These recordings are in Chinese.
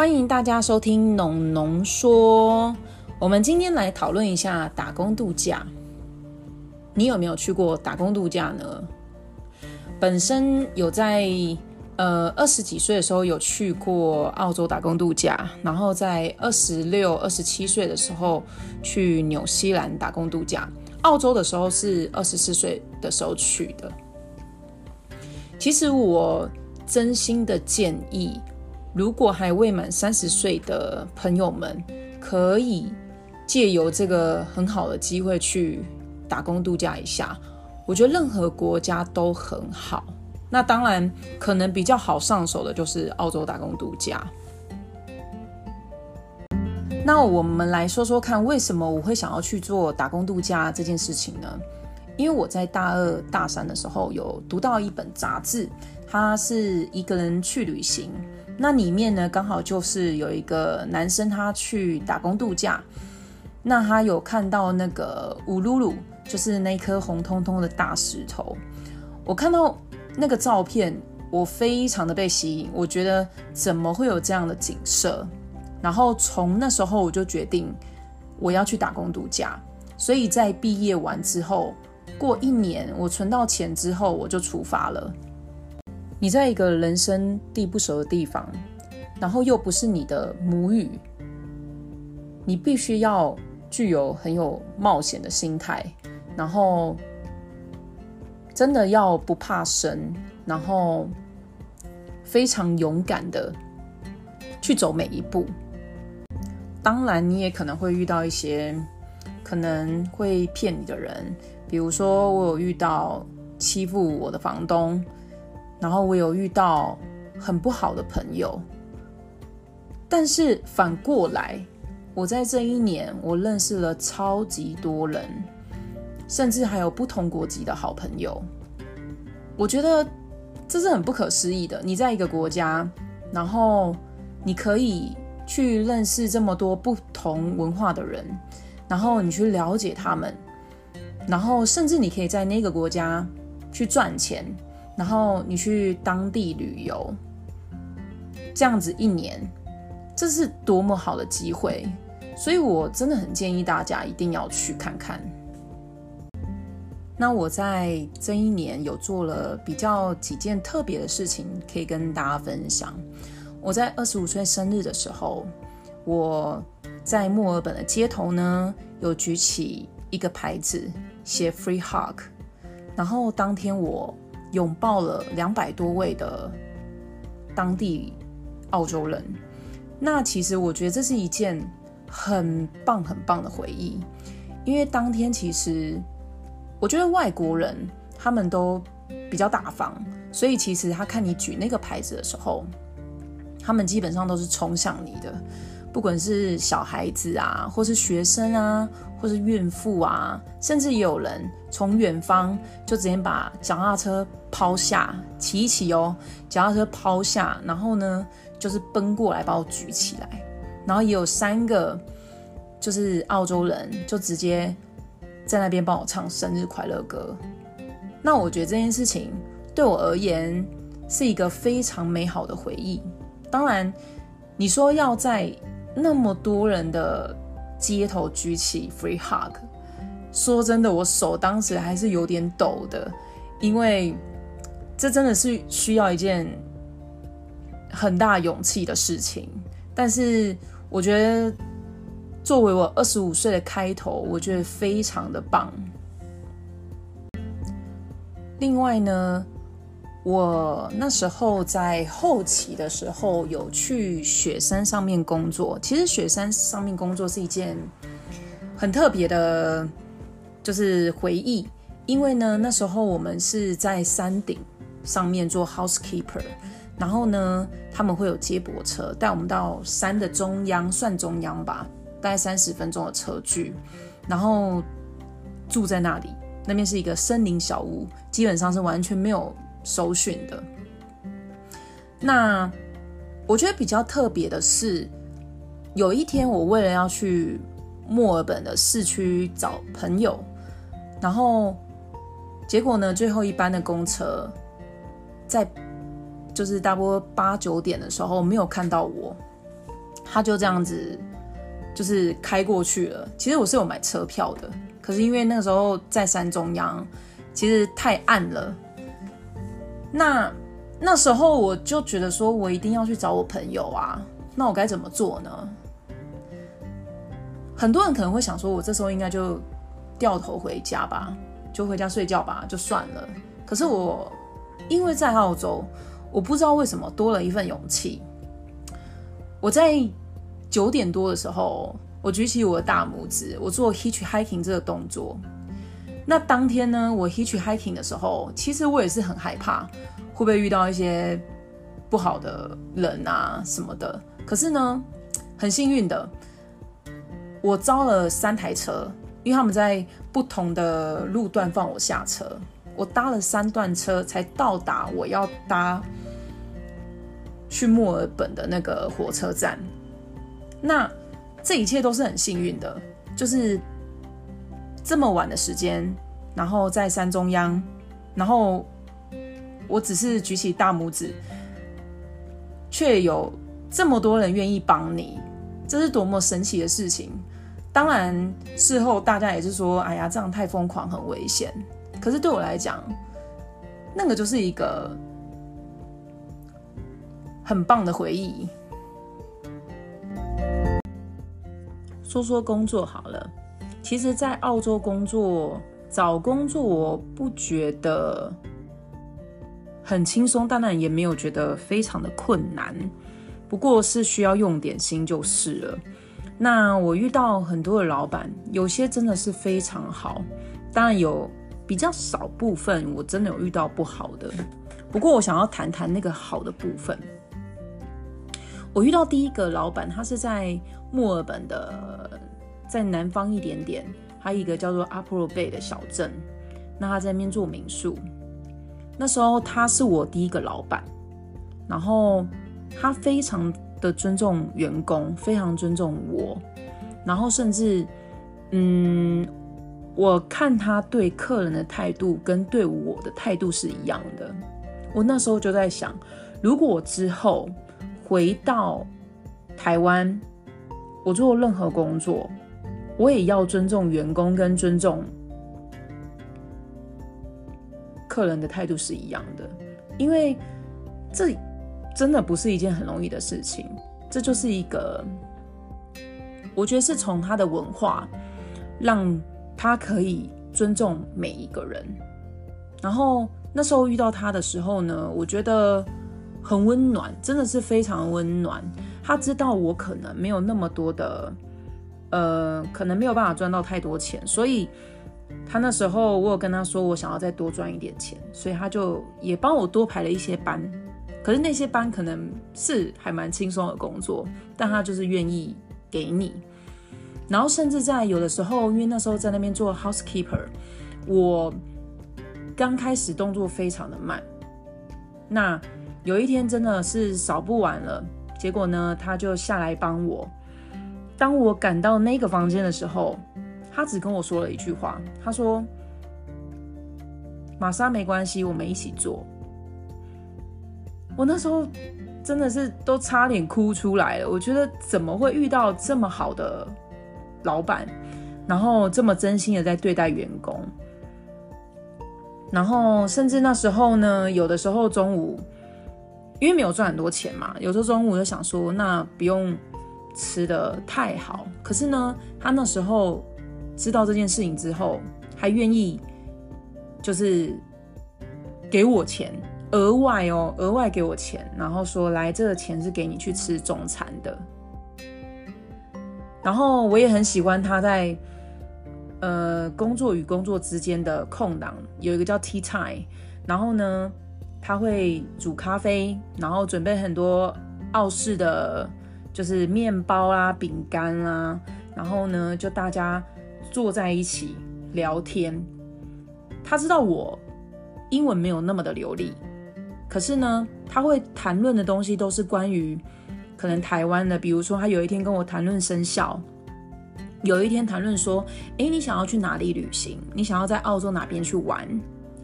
欢迎大家收听农农说。我们今天来讨论一下打工度假。你有没有去过打工度假呢？本身有在呃二十几岁的时候有去过澳洲打工度假，然后在二十六、二十七岁的时候去纽西兰打工度假。澳洲的时候是二十四岁的时候去的。其实我真心的建议。如果还未满三十岁的朋友们，可以借由这个很好的机会去打工度假一下。我觉得任何国家都很好。那当然，可能比较好上手的就是澳洲打工度假。那我们来说说看，为什么我会想要去做打工度假这件事情呢？因为我在大二、大三的时候有读到一本杂志，它是一个人去旅行。那里面呢，刚好就是有一个男生，他去打工度假。那他有看到那个乌鲁鲁，就是那颗红彤彤的大石头。我看到那个照片，我非常的被吸引。我觉得怎么会有这样的景色？然后从那时候我就决定我要去打工度假。所以在毕业完之后，过一年，我存到钱之后，我就出发了。你在一个人生地不熟的地方，然后又不是你的母语，你必须要具有很有冒险的心态，然后真的要不怕生，然后非常勇敢的去走每一步。当然，你也可能会遇到一些可能会骗你的人，比如说我有遇到欺负我的房东。然后我有遇到很不好的朋友，但是反过来，我在这一年我认识了超级多人，甚至还有不同国籍的好朋友。我觉得这是很不可思议的。你在一个国家，然后你可以去认识这么多不同文化的人，然后你去了解他们，然后甚至你可以在那个国家去赚钱。然后你去当地旅游，这样子一年，这是多么好的机会！所以我真的很建议大家一定要去看看。那我在这一年有做了比较几件特别的事情，可以跟大家分享。我在二十五岁生日的时候，我在墨尔本的街头呢，有举起一个牌子，写 “Free Hug”，然后当天我。拥抱了两百多位的当地澳洲人，那其实我觉得这是一件很棒很棒的回忆，因为当天其实我觉得外国人他们都比较大方，所以其实他看你举那个牌子的时候，他们基本上都是冲向你的。不管是小孩子啊，或是学生啊，或是孕妇啊，甚至有人从远方就直接把脚踏车抛下，骑一骑哦，脚踏车抛下，然后呢，就是奔过来把我举起来，然后也有三个就是澳洲人就直接在那边帮我唱生日快乐歌。那我觉得这件事情对我而言是一个非常美好的回忆。当然，你说要在那么多人的街头举起 free hug，说真的，我手当时还是有点抖的，因为这真的是需要一件很大勇气的事情。但是我觉得，作为我二十五岁的开头，我觉得非常的棒。另外呢。我那时候在后期的时候有去雪山上面工作。其实雪山上面工作是一件很特别的，就是回忆。因为呢，那时候我们是在山顶上面做 housekeeper，然后呢，他们会有接驳车带我们到山的中央，算中央吧，大概三十分钟的车距，然后住在那里。那边是一个森林小屋，基本上是完全没有。搜寻的，那我觉得比较特别的是，有一天我为了要去墨尔本的市区找朋友，然后结果呢，最后一班的公车在就是大波八九点的时候没有看到我，他就这样子就是开过去了。其实我是有买车票的，可是因为那个时候在山中央，其实太暗了。那那时候我就觉得说，我一定要去找我朋友啊。那我该怎么做呢？很多人可能会想说，我这时候应该就掉头回家吧，就回家睡觉吧，就算了。可是我因为在澳洲，我不知道为什么多了一份勇气。我在九点多的时候，我举起我的大拇指，我做 hitch hiking 这个动作。那当天呢，我 hitch hiking 的时候，其实我也是很害怕，会不会遇到一些不好的人啊什么的。可是呢，很幸运的。我招了三台车，因为他们在不同的路段放我下车。我搭了三段车才到达我要搭去墨尔本的那个火车站。那这一切都是很幸运的，就是这么晚的时间，然后在山中央，然后我只是举起大拇指，却有这么多人愿意帮你，这是多么神奇的事情！当然，事后大家也是说：“哎呀，这样太疯狂，很危险。”可是对我来讲，那个就是一个很棒的回忆。说说工作好了，其实，在澳洲工作找工作，我不觉得很轻松，当然也没有觉得非常的困难，不过是需要用点心就是了。那我遇到很多的老板，有些真的是非常好，当然有比较少部分我真的有遇到不好的。不过我想要谈谈那个好的部分。我遇到第一个老板，他是在墨尔本的，在南方一点点，还有一个叫做 Upper Bay 的小镇。那他在那边做民宿。那时候他是我第一个老板，然后他非常。的尊重员工，非常尊重我，然后甚至，嗯，我看他对客人的态度跟对我的态度是一样的。我那时候就在想，如果我之后回到台湾，我做任何工作，我也要尊重员工跟尊重客人的态度是一样的，因为这。真的不是一件很容易的事情，这就是一个，我觉得是从他的文化，让他可以尊重每一个人。然后那时候遇到他的时候呢，我觉得很温暖，真的是非常温暖。他知道我可能没有那么多的，呃，可能没有办法赚到太多钱，所以他那时候我有跟他说我想要再多赚一点钱，所以他就也帮我多排了一些班。可是那些班可能是还蛮轻松的工作，但他就是愿意给你。然后甚至在有的时候，因为那时候在那边做 housekeeper，我刚开始动作非常的慢。那有一天真的是扫不完了，结果呢，他就下来帮我。当我赶到那个房间的时候，他只跟我说了一句话，他说：“玛莎没关系，我们一起做。”我那时候真的是都差点哭出来了。我觉得怎么会遇到这么好的老板，然后这么真心的在对待员工，然后甚至那时候呢，有的时候中午因为没有赚很多钱嘛，有时候中午就想说，那不用吃的太好。可是呢，他那时候知道这件事情之后，还愿意就是给我钱。额外哦，额外给我钱，然后说来，这个钱是给你去吃中餐的。然后我也很喜欢他在呃工作与工作之间的空档有一个叫 tea time，然后呢他会煮咖啡，然后准备很多澳式的就是面包啦、饼干啦，然后呢就大家坐在一起聊天。他知道我英文没有那么的流利。可是呢，他会谈论的东西都是关于可能台湾的，比如说他有一天跟我谈论生肖，有一天谈论说，哎，你想要去哪里旅行？你想要在澳洲哪边去玩？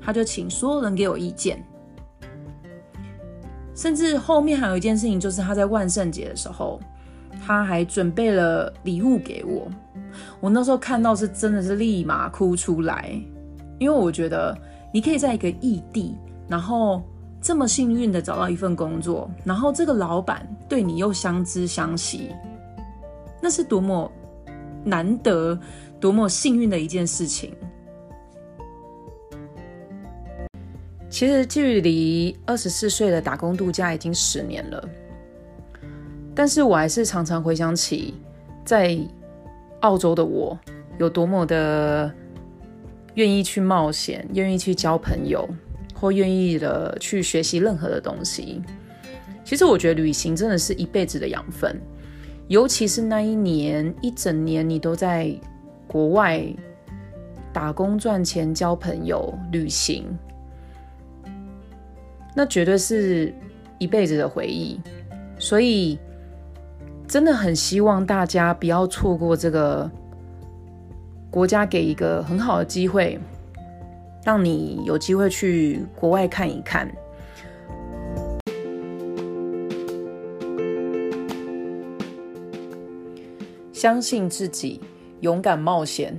他就请所有人给我意见。甚至后面还有一件事情，就是他在万圣节的时候，他还准备了礼物给我。我那时候看到是真的是立马哭出来，因为我觉得你可以在一个异地，然后这么幸运的找到一份工作，然后这个老板对你又相知相惜，那是多么难得、多么幸运的一件事情。其实距离二十四岁的打工度假已经十年了，但是我还是常常回想起在澳洲的我有多么的愿意去冒险，愿意去交朋友，或愿意的去学习任何的东西。其实我觉得旅行真的是一辈子的养分，尤其是那一年一整年你都在国外打工赚钱、交朋友、旅行。那绝对是一辈子的回忆，所以真的很希望大家不要错过这个国家给一个很好的机会，让你有机会去国外看一看。相信自己，勇敢冒险。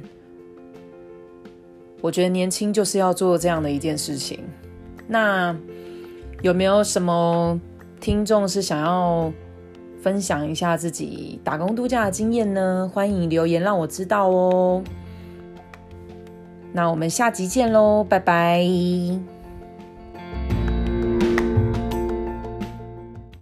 我觉得年轻就是要做这样的一件事情。那。有没有什么听众是想要分享一下自己打工度假的经验呢？欢迎留言让我知道哦。那我们下集见喽，拜拜。